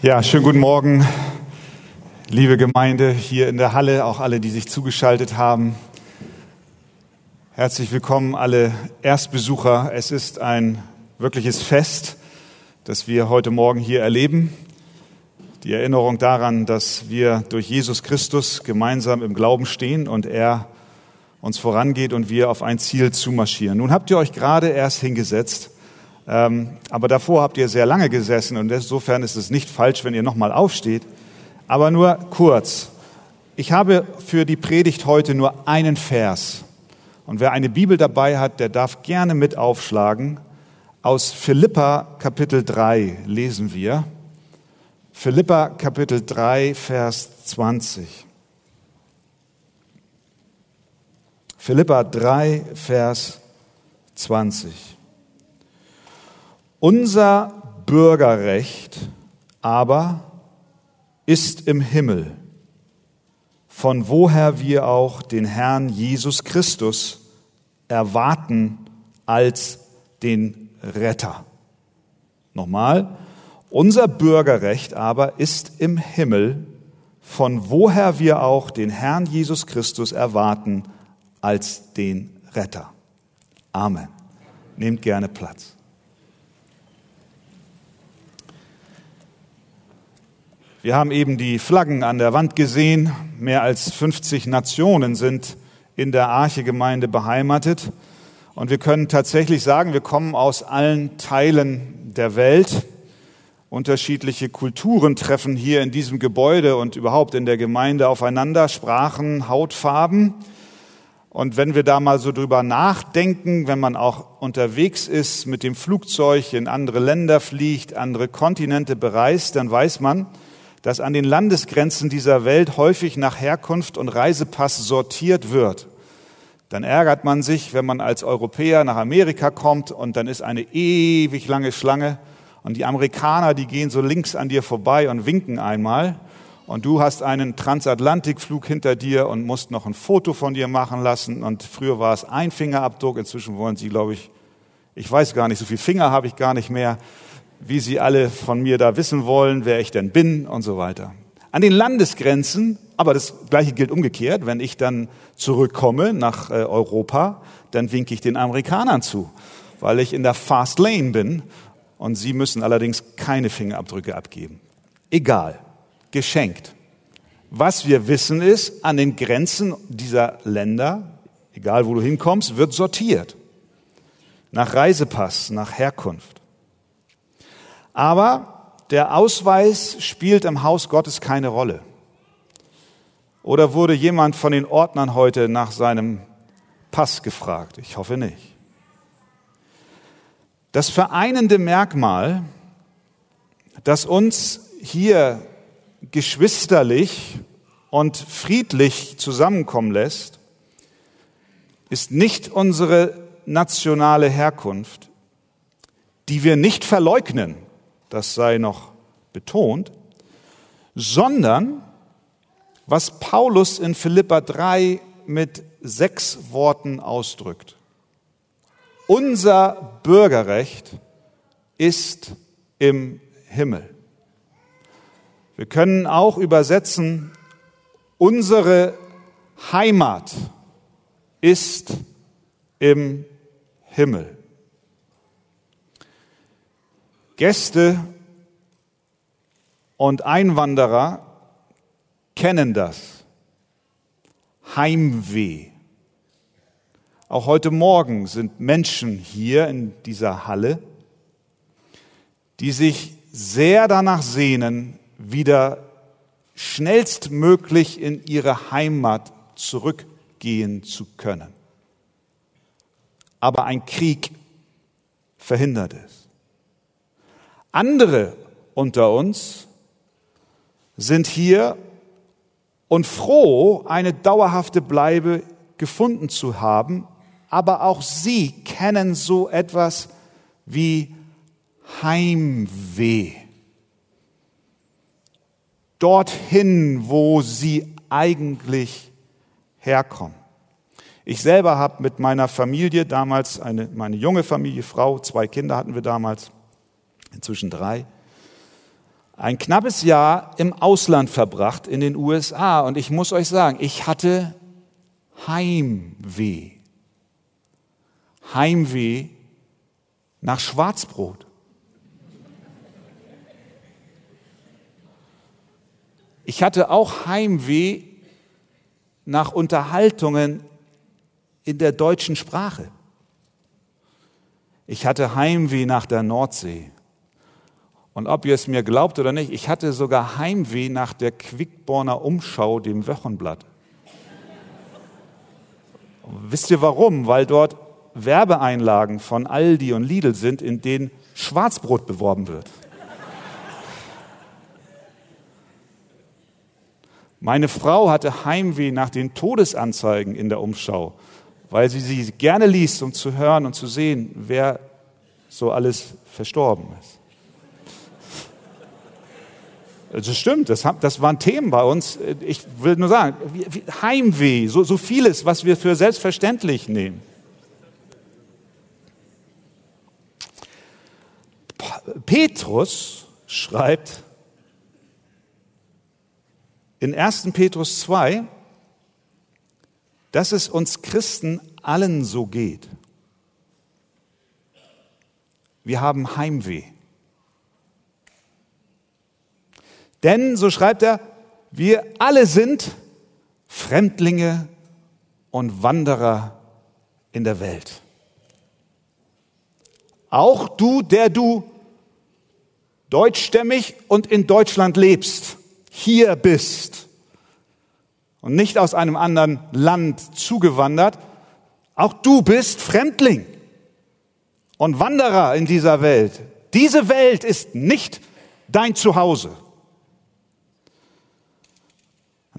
Ja, schönen guten Morgen, liebe Gemeinde hier in der Halle, auch alle, die sich zugeschaltet haben. Herzlich willkommen, alle Erstbesucher. Es ist ein wirkliches Fest, das wir heute Morgen hier erleben. Die Erinnerung daran, dass wir durch Jesus Christus gemeinsam im Glauben stehen und er uns vorangeht und wir auf ein Ziel zumarschieren. Nun habt ihr euch gerade erst hingesetzt aber davor habt ihr sehr lange gesessen und insofern ist es nicht falsch, wenn ihr nochmal aufsteht. Aber nur kurz. Ich habe für die Predigt heute nur einen Vers. Und wer eine Bibel dabei hat, der darf gerne mit aufschlagen. Aus Philippa Kapitel 3 lesen wir. Philippa Kapitel 3, Vers 20. Philippa 3, Vers 20. Unser Bürgerrecht aber ist im Himmel, von woher wir auch den Herrn Jesus Christus erwarten als den Retter. Nochmal, unser Bürgerrecht aber ist im Himmel, von woher wir auch den Herrn Jesus Christus erwarten als den Retter. Amen. Nehmt gerne Platz. Wir haben eben die Flaggen an der Wand gesehen. Mehr als 50 Nationen sind in der Arche-Gemeinde beheimatet. Und wir können tatsächlich sagen, wir kommen aus allen Teilen der Welt. Unterschiedliche Kulturen treffen hier in diesem Gebäude und überhaupt in der Gemeinde aufeinander, Sprachen, Hautfarben. Und wenn wir da mal so drüber nachdenken, wenn man auch unterwegs ist, mit dem Flugzeug in andere Länder fliegt, andere Kontinente bereist, dann weiß man, dass an den Landesgrenzen dieser Welt häufig nach Herkunft und Reisepass sortiert wird. Dann ärgert man sich, wenn man als Europäer nach Amerika kommt und dann ist eine ewig lange Schlange und die Amerikaner, die gehen so links an dir vorbei und winken einmal und du hast einen Transatlantikflug hinter dir und musst noch ein Foto von dir machen lassen und früher war es ein Fingerabdruck, inzwischen wollen sie, glaube ich, ich weiß gar nicht, so viel Finger habe ich gar nicht mehr wie Sie alle von mir da wissen wollen, wer ich denn bin und so weiter. An den Landesgrenzen, aber das Gleiche gilt umgekehrt, wenn ich dann zurückkomme nach äh, Europa, dann winke ich den Amerikanern zu, weil ich in der Fast Lane bin und sie müssen allerdings keine Fingerabdrücke abgeben. Egal, geschenkt. Was wir wissen ist, an den Grenzen dieser Länder, egal wo du hinkommst, wird sortiert. Nach Reisepass, nach Herkunft. Aber der Ausweis spielt im Haus Gottes keine Rolle. Oder wurde jemand von den Ordnern heute nach seinem Pass gefragt? Ich hoffe nicht. Das vereinende Merkmal, das uns hier geschwisterlich und friedlich zusammenkommen lässt, ist nicht unsere nationale Herkunft, die wir nicht verleugnen das sei noch betont, sondern was Paulus in Philippa 3 mit sechs Worten ausdrückt. Unser Bürgerrecht ist im Himmel. Wir können auch übersetzen, unsere Heimat ist im Himmel. Gäste und Einwanderer kennen das. Heimweh. Auch heute Morgen sind Menschen hier in dieser Halle, die sich sehr danach sehnen, wieder schnellstmöglich in ihre Heimat zurückgehen zu können. Aber ein Krieg verhindert es. Andere unter uns sind hier und froh, eine dauerhafte Bleibe gefunden zu haben, aber auch sie kennen so etwas wie Heimweh. Dorthin, wo sie eigentlich herkommen. Ich selber habe mit meiner Familie damals, eine, meine junge Familie, Frau, zwei Kinder hatten wir damals, inzwischen drei, ein knappes Jahr im Ausland verbracht, in den USA. Und ich muss euch sagen, ich hatte Heimweh. Heimweh nach Schwarzbrot. Ich hatte auch Heimweh nach Unterhaltungen in der deutschen Sprache. Ich hatte Heimweh nach der Nordsee. Und ob ihr es mir glaubt oder nicht, ich hatte sogar Heimweh nach der Quickborner Umschau, dem Wochenblatt. Wisst ihr warum? Weil dort Werbeeinlagen von Aldi und Lidl sind, in denen Schwarzbrot beworben wird. Meine Frau hatte Heimweh nach den Todesanzeigen in der Umschau, weil sie sie gerne liest, um zu hören und zu sehen, wer so alles verstorben ist. Das stimmt, das, das waren Themen bei uns. Ich will nur sagen, Heimweh, so, so vieles, was wir für selbstverständlich nehmen. Petrus schreibt in 1. Petrus 2, dass es uns Christen allen so geht. Wir haben Heimweh. Denn, so schreibt er, wir alle sind Fremdlinge und Wanderer in der Welt. Auch du, der du deutschstämmig und in Deutschland lebst, hier bist und nicht aus einem anderen Land zugewandert, auch du bist Fremdling und Wanderer in dieser Welt. Diese Welt ist nicht dein Zuhause.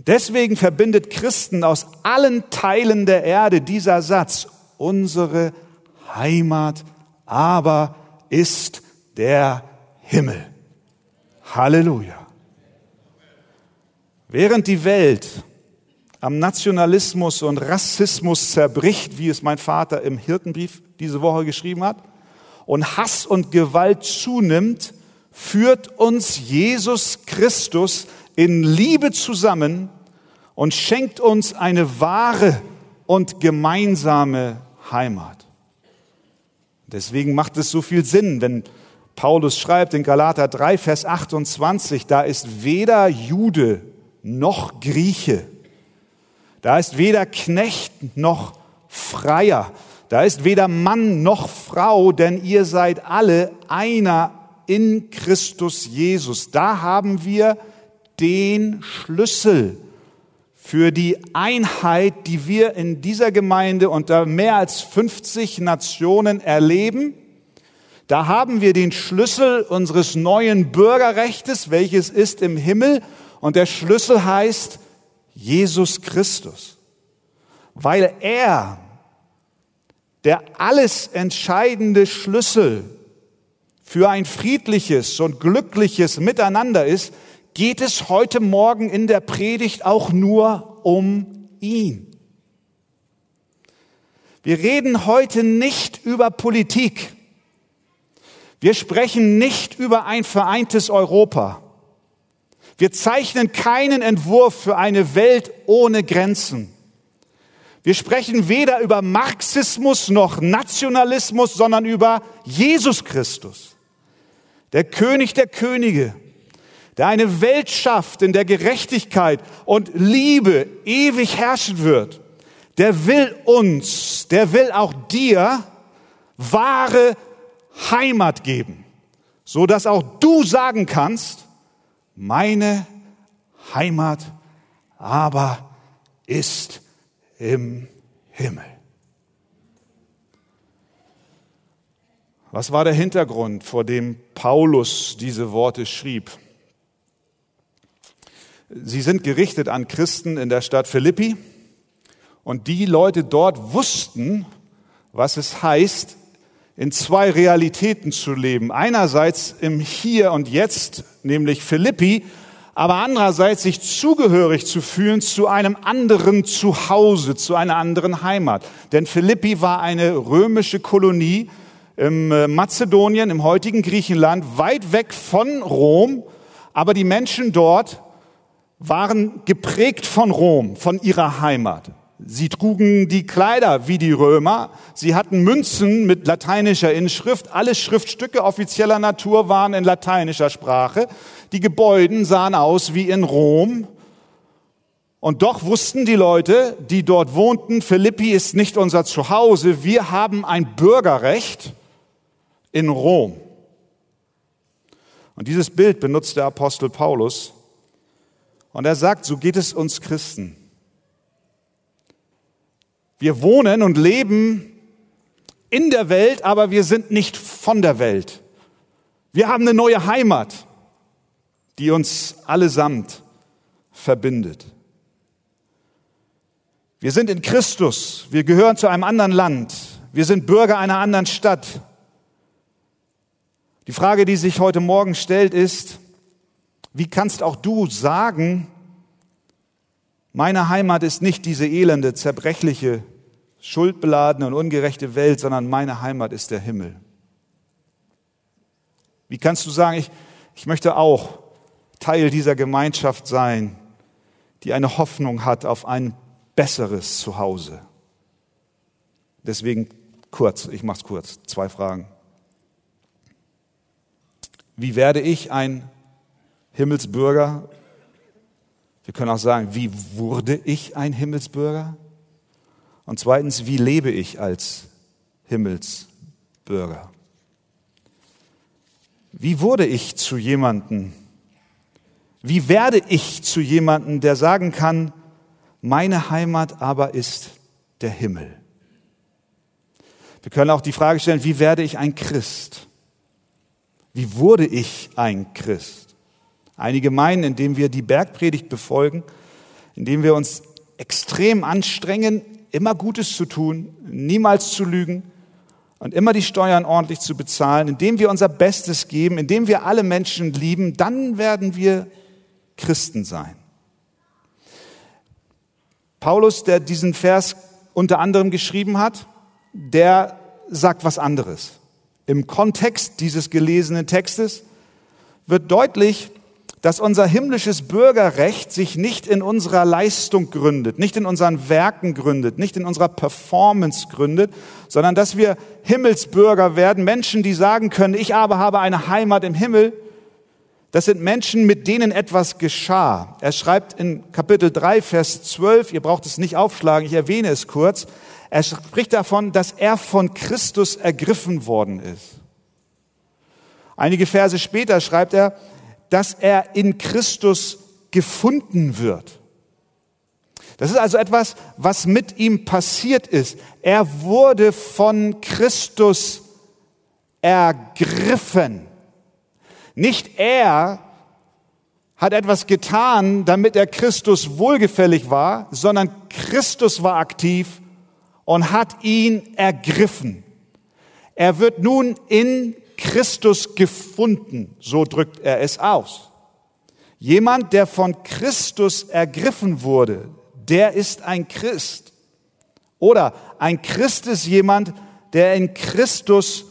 Deswegen verbindet Christen aus allen Teilen der Erde dieser Satz, unsere Heimat aber ist der Himmel. Halleluja. Während die Welt am Nationalismus und Rassismus zerbricht, wie es mein Vater im Hirtenbrief diese Woche geschrieben hat, und Hass und Gewalt zunimmt, führt uns Jesus Christus in Liebe zusammen und schenkt uns eine wahre und gemeinsame Heimat. Deswegen macht es so viel Sinn, wenn Paulus schreibt in Galater 3, Vers 28, da ist weder Jude noch Grieche, da ist weder Knecht noch Freier, da ist weder Mann noch Frau, denn ihr seid alle einer in Christus Jesus. Da haben wir den Schlüssel für die Einheit, die wir in dieser Gemeinde unter mehr als 50 Nationen erleben. Da haben wir den Schlüssel unseres neuen Bürgerrechtes, welches ist im Himmel. Und der Schlüssel heißt Jesus Christus. Weil er der alles entscheidende Schlüssel für ein friedliches und glückliches Miteinander ist, geht es heute Morgen in der Predigt auch nur um ihn. Wir reden heute nicht über Politik. Wir sprechen nicht über ein vereintes Europa. Wir zeichnen keinen Entwurf für eine Welt ohne Grenzen. Wir sprechen weder über Marxismus noch Nationalismus, sondern über Jesus Christus, der König der Könige, der eine Welt schafft, in der Gerechtigkeit und Liebe ewig herrschen wird, der will uns, der will auch dir wahre Heimat geben, so dass auch du sagen kannst, meine Heimat aber ist im Himmel. Was war der Hintergrund, vor dem Paulus diese Worte schrieb? Sie sind gerichtet an Christen in der Stadt Philippi und die Leute dort wussten, was es heißt, in zwei Realitäten zu leben. Einerseits im Hier und Jetzt, nämlich Philippi, aber andererseits sich zugehörig zu fühlen zu einem anderen Zuhause, zu einer anderen Heimat. Denn Philippi war eine römische Kolonie im äh, Mazedonien, im heutigen Griechenland, weit weg von Rom, Aber die Menschen dort waren geprägt von Rom, von ihrer Heimat. Sie trugen die Kleider wie die Römer. Sie hatten Münzen mit lateinischer Inschrift. Alle Schriftstücke offizieller Natur waren in lateinischer Sprache. Die Gebäuden sahen aus wie in Rom. Und doch wussten die Leute, die dort wohnten, Philippi ist nicht unser Zuhause. Wir haben ein Bürgerrecht in Rom. Und dieses Bild benutzt der Apostel Paulus. Und er sagt, so geht es uns Christen. Wir wohnen und leben in der Welt, aber wir sind nicht von der Welt. Wir haben eine neue Heimat, die uns allesamt verbindet. Wir sind in Christus, wir gehören zu einem anderen Land, wir sind Bürger einer anderen Stadt. Die Frage, die sich heute Morgen stellt, ist, wie kannst auch du sagen, meine Heimat ist nicht diese elende, zerbrechliche, schuldbeladene und ungerechte Welt, sondern meine Heimat ist der Himmel. Wie kannst du sagen, ich, ich möchte auch Teil dieser Gemeinschaft sein, die eine Hoffnung hat auf ein besseres Zuhause? Deswegen kurz, ich mache es kurz, zwei Fragen. Wie werde ich ein Himmelsbürger wir können auch sagen, wie wurde ich ein Himmelsbürger? Und zweitens, wie lebe ich als Himmelsbürger? Wie wurde ich zu jemanden? Wie werde ich zu jemanden, der sagen kann, meine Heimat aber ist der Himmel? Wir können auch die Frage stellen, wie werde ich ein Christ? Wie wurde ich ein Christ? Einige meinen, indem wir die Bergpredigt befolgen, indem wir uns extrem anstrengen, immer Gutes zu tun, niemals zu lügen und immer die Steuern ordentlich zu bezahlen, indem wir unser Bestes geben, indem wir alle Menschen lieben, dann werden wir Christen sein. Paulus, der diesen Vers unter anderem geschrieben hat, der sagt was anderes. Im Kontext dieses gelesenen Textes wird deutlich, dass unser himmlisches Bürgerrecht sich nicht in unserer Leistung gründet, nicht in unseren Werken gründet, nicht in unserer Performance gründet, sondern dass wir Himmelsbürger werden, Menschen, die sagen können, ich aber habe eine Heimat im Himmel. Das sind Menschen, mit denen etwas geschah. Er schreibt in Kapitel 3, Vers 12, ihr braucht es nicht aufschlagen, ich erwähne es kurz, er spricht davon, dass er von Christus ergriffen worden ist. Einige Verse später schreibt er, dass er in Christus gefunden wird. Das ist also etwas, was mit ihm passiert ist. Er wurde von Christus ergriffen. Nicht er hat etwas getan, damit er Christus wohlgefällig war, sondern Christus war aktiv und hat ihn ergriffen. Er wird nun in Christus gefunden, so drückt er es aus. Jemand, der von Christus ergriffen wurde, der ist ein Christ. Oder ein Christ ist jemand, der in Christus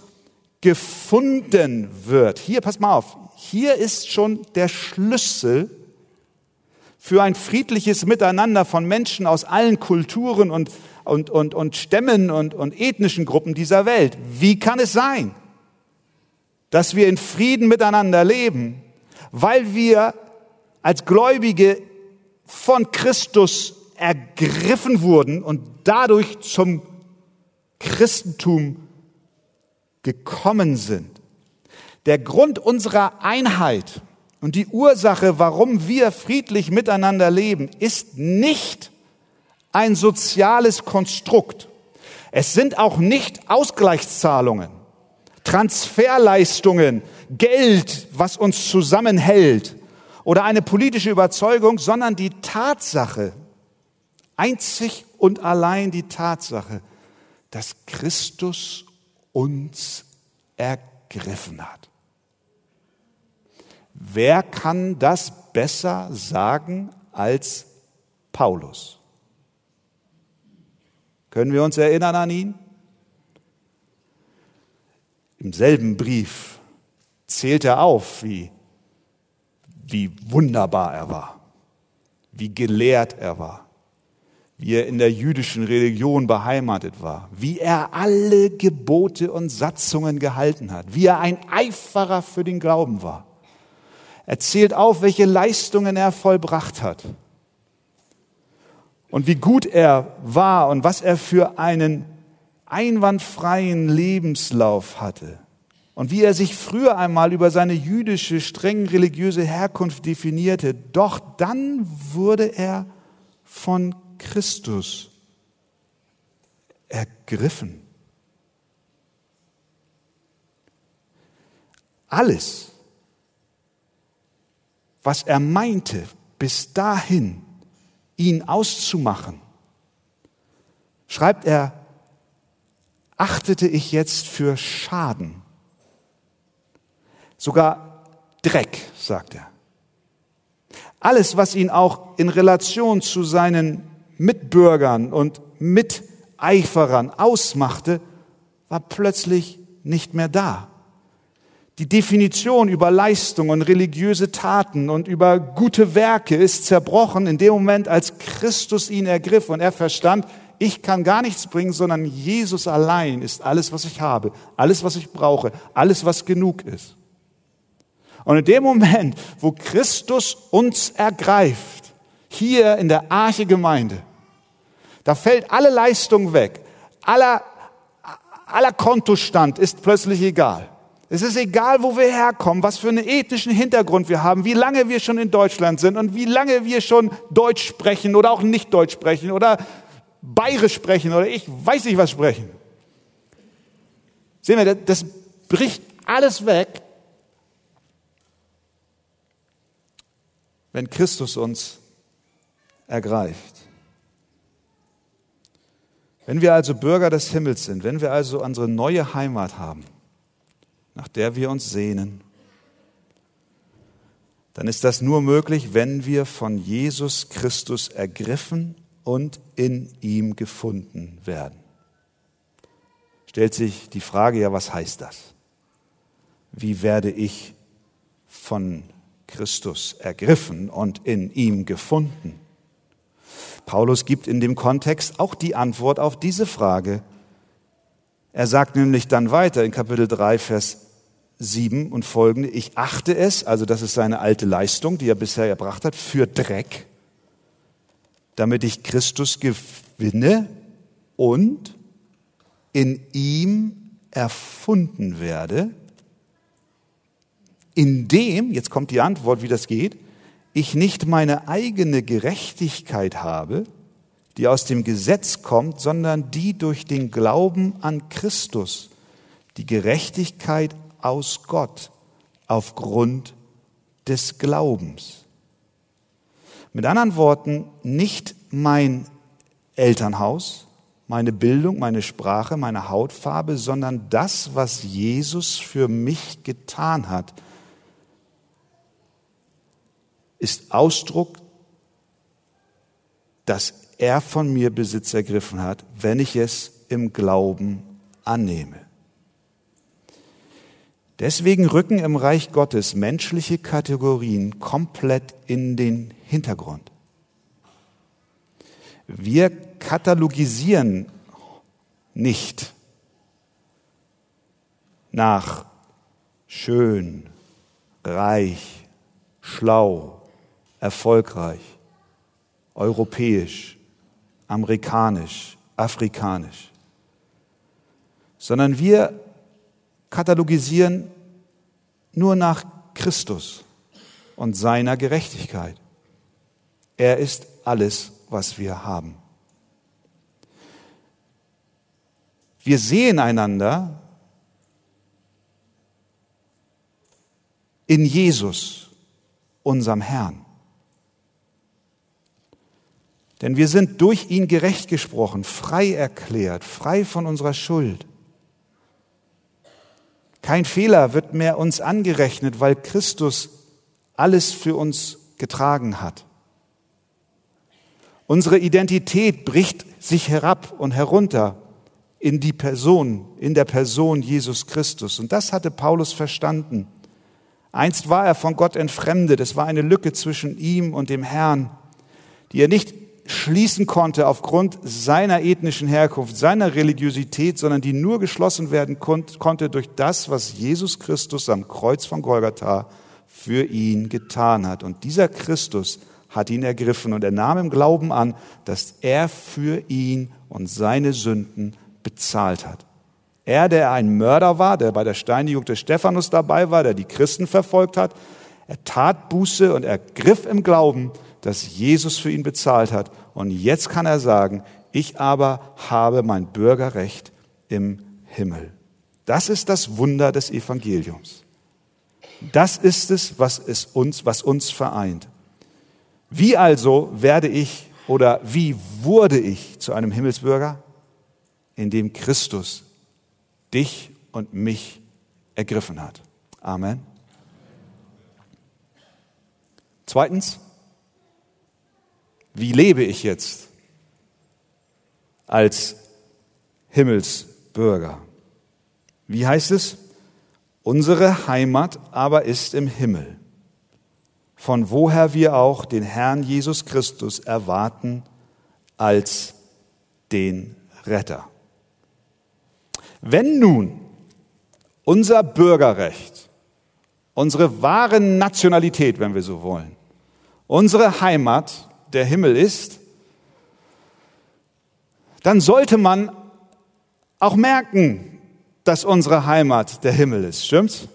gefunden wird. Hier, pass mal auf, hier ist schon der Schlüssel für ein friedliches Miteinander von Menschen aus allen Kulturen und, und, und, und Stämmen und, und ethnischen Gruppen dieser Welt. Wie kann es sein, dass wir in Frieden miteinander leben, weil wir als Gläubige von Christus ergriffen wurden und dadurch zum Christentum gekommen sind. Der Grund unserer Einheit und die Ursache, warum wir friedlich miteinander leben, ist nicht ein soziales Konstrukt. Es sind auch nicht Ausgleichszahlungen. Transferleistungen, Geld, was uns zusammenhält oder eine politische Überzeugung, sondern die Tatsache, einzig und allein die Tatsache, dass Christus uns ergriffen hat. Wer kann das besser sagen als Paulus? Können wir uns erinnern an ihn? Im selben Brief zählt er auf, wie wie wunderbar er war, wie gelehrt er war, wie er in der jüdischen Religion beheimatet war, wie er alle Gebote und Satzungen gehalten hat, wie er ein Eiferer für den Glauben war. Er zählt auf, welche Leistungen er vollbracht hat und wie gut er war und was er für einen einwandfreien Lebenslauf hatte und wie er sich früher einmal über seine jüdische, streng religiöse Herkunft definierte. Doch dann wurde er von Christus ergriffen. Alles, was er meinte, bis dahin ihn auszumachen, schreibt er, achtete ich jetzt für Schaden Sogar Dreck, sagt er. Alles, was ihn auch in Relation zu seinen Mitbürgern und Miteiferern ausmachte, war plötzlich nicht mehr da. Die Definition über Leistung und religiöse Taten und über gute Werke ist zerbrochen in dem Moment, als Christus ihn ergriff und er verstand, ich kann gar nichts bringen, sondern Jesus allein ist alles, was ich habe, alles, was ich brauche, alles, was genug ist. Und in dem Moment, wo Christus uns ergreift, hier in der Arche Gemeinde, da fällt alle Leistung weg, aller, aller Kontostand ist plötzlich egal. Es ist egal, wo wir herkommen, was für einen ethnischen Hintergrund wir haben, wie lange wir schon in Deutschland sind und wie lange wir schon Deutsch sprechen oder auch nicht Deutsch sprechen oder Bayerisch sprechen oder ich weiß nicht was sprechen. Sehen wir, das bricht alles weg wenn Christus uns ergreift. Wenn wir also Bürger des Himmels sind, wenn wir also unsere neue Heimat haben, nach der wir uns sehnen, dann ist das nur möglich, wenn wir von Jesus Christus ergriffen und in ihm gefunden werden. Stellt sich die Frage, ja, was heißt das? Wie werde ich von Christus ergriffen und in ihm gefunden? Paulus gibt in dem Kontext auch die Antwort auf diese Frage. Er sagt nämlich dann weiter in Kapitel 3, Vers 7 und folgende, ich achte es, also das ist seine alte Leistung, die er bisher erbracht hat, für Dreck, damit ich Christus gewinne und in ihm erfunden werde, indem, jetzt kommt die Antwort, wie das geht, ich nicht meine eigene Gerechtigkeit habe, die aus dem Gesetz kommt, sondern die durch den Glauben an Christus, die Gerechtigkeit aus Gott aufgrund des Glaubens. Mit anderen Worten, nicht mein Elternhaus, meine Bildung, meine Sprache, meine Hautfarbe, sondern das, was Jesus für mich getan hat, ist Ausdruck, dass er von mir Besitz ergriffen hat, wenn ich es im Glauben annehme. Deswegen rücken im Reich Gottes menschliche Kategorien komplett in den Hintergrund. Wir katalogisieren nicht nach schön, reich, schlau, erfolgreich, europäisch, amerikanisch, afrikanisch, sondern wir katalogisieren nur nach Christus und seiner Gerechtigkeit. Er ist alles, was wir haben. Wir sehen einander in Jesus, unserem Herrn. Denn wir sind durch ihn gerecht gesprochen, frei erklärt, frei von unserer Schuld. Kein Fehler wird mehr uns angerechnet, weil Christus alles für uns getragen hat. Unsere Identität bricht sich herab und herunter in die Person, in der Person Jesus Christus. Und das hatte Paulus verstanden, Einst war er von Gott entfremdet. Es war eine Lücke zwischen ihm und dem Herrn, die er nicht schließen konnte aufgrund seiner ethnischen Herkunft, seiner Religiosität, sondern die nur geschlossen werden konnte durch das, was Jesus Christus am Kreuz von Golgatha für ihn getan hat. Und dieser Christus hat ihn ergriffen und er nahm im Glauben an, dass er für ihn und seine Sünden bezahlt hat. Er, der ein Mörder war, der bei der Steinigung des Stephanus dabei war, der die Christen verfolgt hat, er tat Buße und ergriff im Glauben, dass Jesus für ihn bezahlt hat. Und jetzt kann er sagen, ich aber habe mein Bürgerrecht im Himmel. Das ist das Wunder des Evangeliums. Das ist es, was es uns, was uns vereint. Wie also werde ich oder wie wurde ich zu einem Himmelsbürger? Indem Christus dich und mich ergriffen hat. Amen. Zweitens, wie lebe ich jetzt als Himmelsbürger? Wie heißt es? Unsere Heimat aber ist im Himmel, von woher wir auch den Herrn Jesus Christus erwarten als den Retter. Wenn nun unser Bürgerrecht, unsere wahre Nationalität, wenn wir so wollen, unsere Heimat der Himmel ist, dann sollte man auch merken, dass unsere Heimat der Himmel ist. Stimmt's?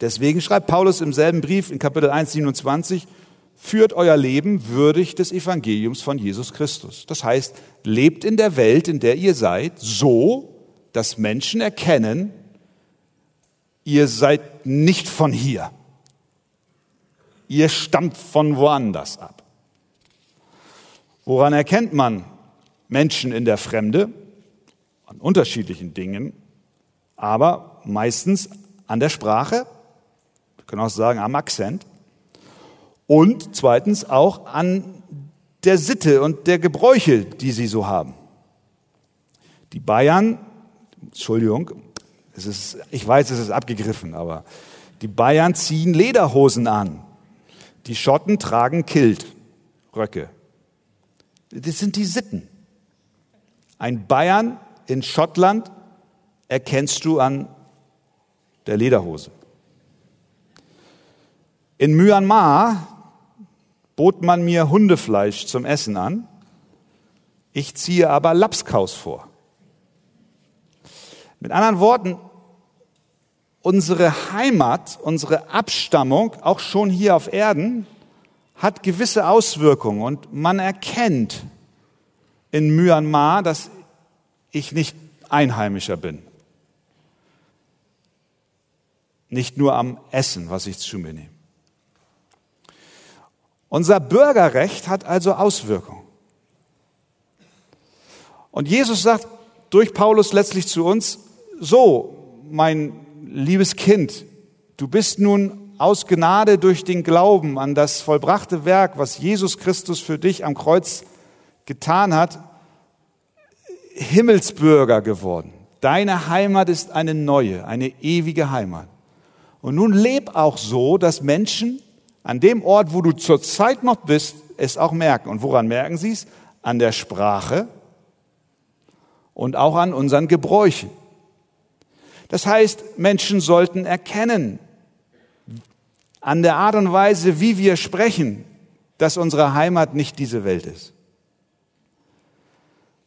Deswegen schreibt Paulus im selben Brief in Kapitel 1, 27, führt euer Leben würdig des Evangeliums von Jesus Christus. Das heißt, lebt in der Welt, in der ihr seid, so, dass Menschen erkennen, ihr seid nicht von hier. Ihr stammt von woanders ab. Woran erkennt man Menschen in der Fremde? An unterschiedlichen Dingen, aber meistens an der Sprache, können auch sagen am Akzent, und zweitens auch an der Sitte und der Gebräuche, die sie so haben. Die Bayern, Entschuldigung, es ist, ich weiß, es ist abgegriffen, aber die Bayern ziehen Lederhosen an. Die Schotten tragen Kilt, Röcke. Das sind die Sitten. Ein Bayern in Schottland erkennst du an der Lederhose. In Myanmar bot man mir Hundefleisch zum Essen an. Ich ziehe aber Lapskaus vor. Mit anderen Worten, unsere Heimat, unsere Abstammung, auch schon hier auf Erden, hat gewisse Auswirkungen und man erkennt in Myanmar, dass ich nicht Einheimischer bin. Nicht nur am Essen, was ich zu mir nehme. Unser Bürgerrecht hat also Auswirkungen. Und Jesus sagt durch Paulus letztlich zu uns, so, mein liebes Kind, du bist nun aus Gnade durch den Glauben an das vollbrachte Werk, was Jesus Christus für dich am Kreuz getan hat, Himmelsbürger geworden. Deine Heimat ist eine neue, eine ewige Heimat. Und nun leb auch so, dass Menschen an dem Ort, wo du zurzeit noch bist, es auch merken. Und woran merken sie es? An der Sprache und auch an unseren Gebräuchen. Das heißt, Menschen sollten erkennen, an der Art und Weise, wie wir sprechen, dass unsere Heimat nicht diese Welt ist.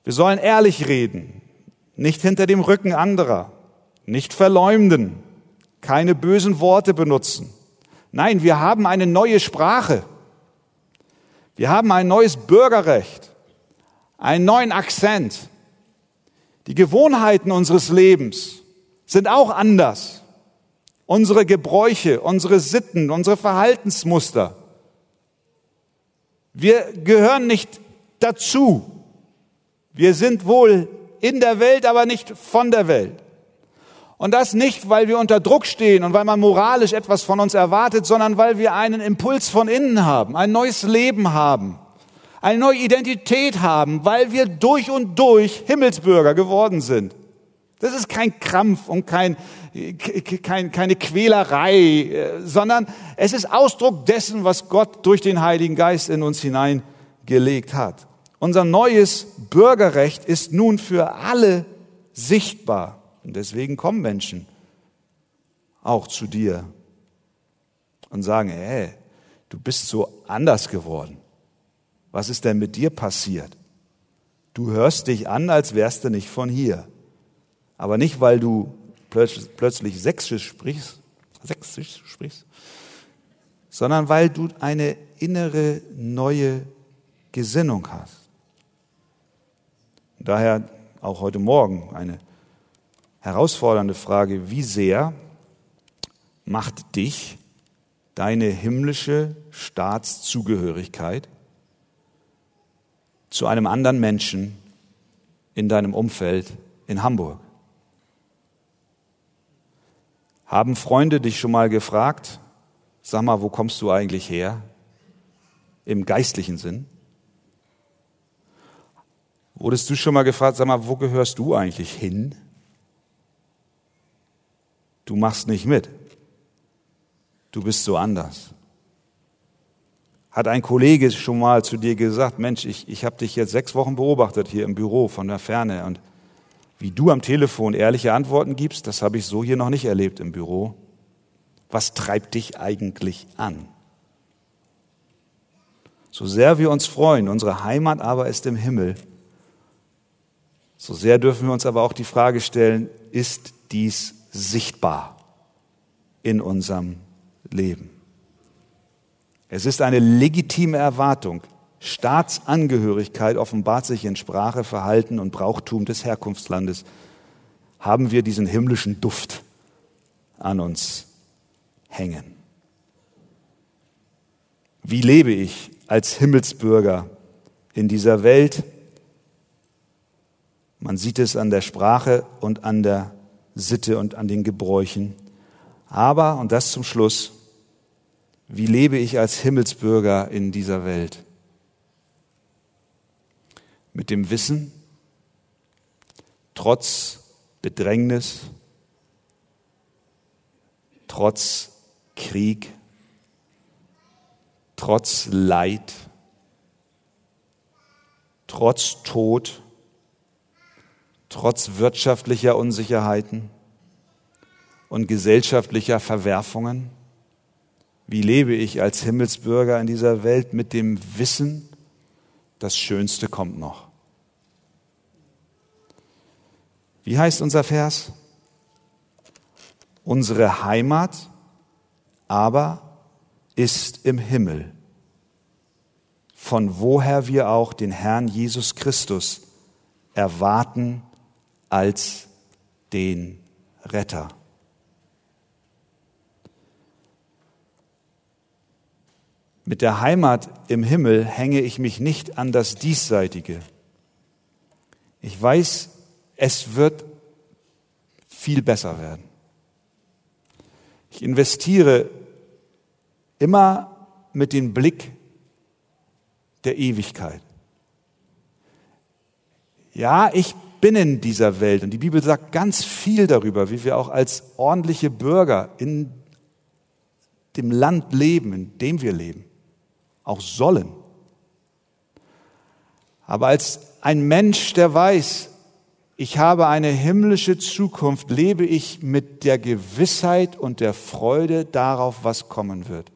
Wir sollen ehrlich reden, nicht hinter dem Rücken anderer, nicht verleumden, keine bösen Worte benutzen. Nein, wir haben eine neue Sprache. Wir haben ein neues Bürgerrecht, einen neuen Akzent. Die Gewohnheiten unseres Lebens sind auch anders. Unsere Gebräuche, unsere Sitten, unsere Verhaltensmuster. Wir gehören nicht dazu. Wir sind wohl in der Welt, aber nicht von der Welt. Und das nicht, weil wir unter Druck stehen und weil man moralisch etwas von uns erwartet, sondern weil wir einen Impuls von innen haben, ein neues Leben haben, eine neue Identität haben, weil wir durch und durch Himmelsbürger geworden sind. Das ist kein Krampf und kein, kein, keine Quälerei, sondern es ist Ausdruck dessen, was Gott durch den Heiligen Geist in uns hineingelegt hat. Unser neues Bürgerrecht ist nun für alle sichtbar. Und deswegen kommen Menschen auch zu dir und sagen, hey, du bist so anders geworden. Was ist denn mit dir passiert? Du hörst dich an, als wärst du nicht von hier. Aber nicht, weil du plötzlich Sächsisch sprichst, Sächsisch sprichst, sondern weil du eine innere neue Gesinnung hast. Daher auch heute Morgen eine herausfordernde Frage, wie sehr macht dich deine himmlische Staatszugehörigkeit zu einem anderen Menschen in deinem Umfeld in Hamburg? Haben Freunde dich schon mal gefragt, sag mal, wo kommst du eigentlich her? Im geistlichen Sinn? Wurdest du schon mal gefragt, sag mal, wo gehörst du eigentlich hin? Du machst nicht mit. Du bist so anders. Hat ein Kollege schon mal zu dir gesagt, Mensch, ich, ich habe dich jetzt sechs Wochen beobachtet hier im Büro von der Ferne und wie du am Telefon ehrliche Antworten gibst, das habe ich so hier noch nicht erlebt im Büro. Was treibt dich eigentlich an? So sehr wir uns freuen, unsere Heimat aber ist im Himmel, so sehr dürfen wir uns aber auch die Frage stellen, ist dies sichtbar in unserem Leben? Es ist eine legitime Erwartung, Staatsangehörigkeit offenbart sich in Sprache, Verhalten und Brauchtum des Herkunftslandes. Haben wir diesen himmlischen Duft an uns hängen? Wie lebe ich als Himmelsbürger in dieser Welt? Man sieht es an der Sprache und an der Sitte und an den Gebräuchen. Aber, und das zum Schluss, wie lebe ich als Himmelsbürger in dieser Welt? mit dem Wissen, trotz Bedrängnis, trotz Krieg, trotz Leid, trotz Tod, trotz wirtschaftlicher Unsicherheiten und gesellschaftlicher Verwerfungen? Wie lebe ich als Himmelsbürger in dieser Welt mit dem Wissen, das Schönste kommt noch. Wie heißt unser Vers? Unsere Heimat aber ist im Himmel, von woher wir auch den Herrn Jesus Christus erwarten als den Retter. Mit der Heimat im Himmel hänge ich mich nicht an das Diesseitige. Ich weiß, es wird viel besser werden. Ich investiere immer mit dem Blick der Ewigkeit. Ja, ich in dieser Welt und die Bibel sagt ganz viel darüber, wie wir auch als ordentliche Bürger in dem Land leben, in dem wir leben auch sollen. Aber als ein Mensch, der weiß, ich habe eine himmlische Zukunft, lebe ich mit der Gewissheit und der Freude darauf, was kommen wird.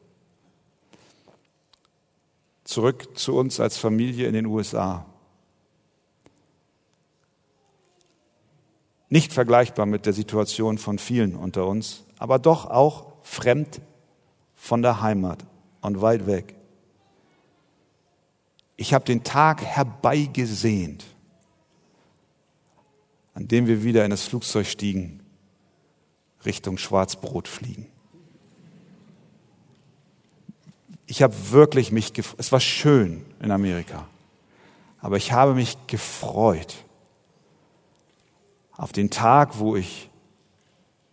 Zurück zu uns als Familie in den USA. Nicht vergleichbar mit der Situation von vielen unter uns, aber doch auch fremd von der Heimat und weit weg. Ich habe den Tag herbeigesehnt, an dem wir wieder in das Flugzeug stiegen, Richtung Schwarzbrot fliegen. Ich habe wirklich mich gefreut. Es war schön in Amerika, aber ich habe mich gefreut auf den Tag, wo ich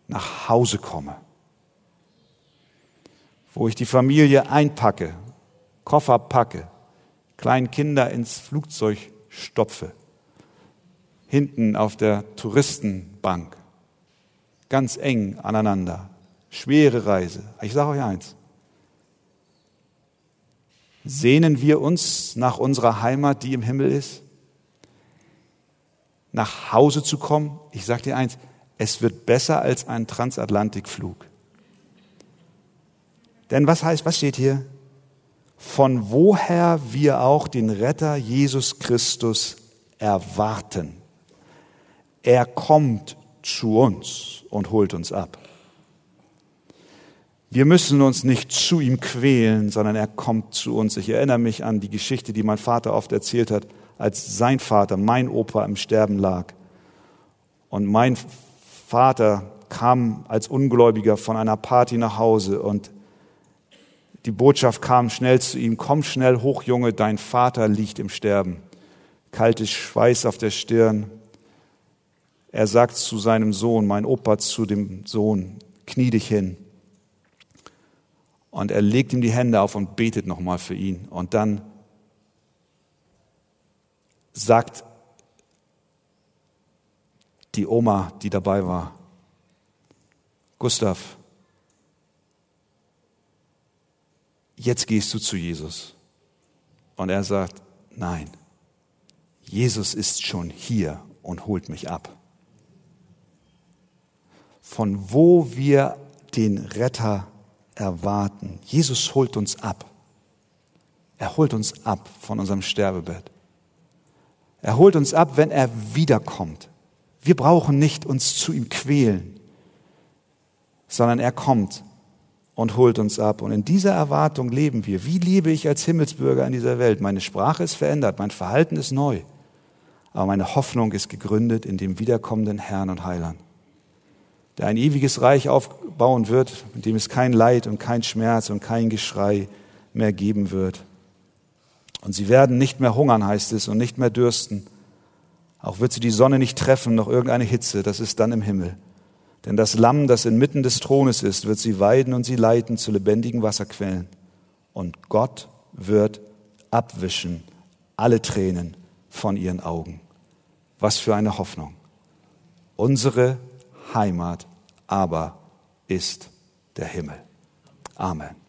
nach Hause komme, wo ich die Familie einpacke, Koffer packe, kleinen Kinder ins Flugzeug stopfe, hinten auf der Touristenbank. Ganz eng aneinander. Schwere Reise. Ich sage euch eins. Sehnen wir uns nach unserer Heimat, die im Himmel ist? Nach Hause zu kommen? Ich sage dir eins, es wird besser als ein Transatlantikflug. Denn was heißt, was steht hier? Von woher wir auch den Retter Jesus Christus erwarten. Er kommt zu uns und holt uns ab. Wir müssen uns nicht zu ihm quälen, sondern er kommt zu uns. Ich erinnere mich an die Geschichte, die mein Vater oft erzählt hat, als sein Vater, mein Opa, im Sterben lag. Und mein Vater kam als Ungläubiger von einer Party nach Hause und die Botschaft kam schnell zu ihm, komm schnell hoch, Junge, dein Vater liegt im Sterben. Kaltes Schweiß auf der Stirn. Er sagt zu seinem Sohn, mein Opa zu dem Sohn, knie dich hin. Und er legt ihm die Hände auf und betet nochmal für ihn. Und dann sagt die Oma, die dabei war, Gustav, jetzt gehst du zu Jesus. Und er sagt, nein, Jesus ist schon hier und holt mich ab. Von wo wir den Retter erwarten. Jesus holt uns ab. Er holt uns ab von unserem Sterbebett. Er holt uns ab, wenn er wiederkommt. Wir brauchen nicht uns zu ihm quälen, sondern er kommt und holt uns ab. Und in dieser Erwartung leben wir. Wie lebe ich als Himmelsbürger in dieser Welt? Meine Sprache ist verändert, mein Verhalten ist neu. Aber meine Hoffnung ist gegründet in dem wiederkommenden Herrn und Heiland der ein ewiges Reich aufbauen wird, in dem es kein Leid und kein Schmerz und kein Geschrei mehr geben wird. Und sie werden nicht mehr hungern, heißt es, und nicht mehr dürsten. Auch wird sie die Sonne nicht treffen, noch irgendeine Hitze, das ist dann im Himmel. Denn das Lamm, das inmitten des Thrones ist, wird sie weiden und sie leiten zu lebendigen Wasserquellen. Und Gott wird abwischen alle Tränen von ihren Augen. Was für eine Hoffnung. Unsere Heimat aber ist der Himmel. Amen.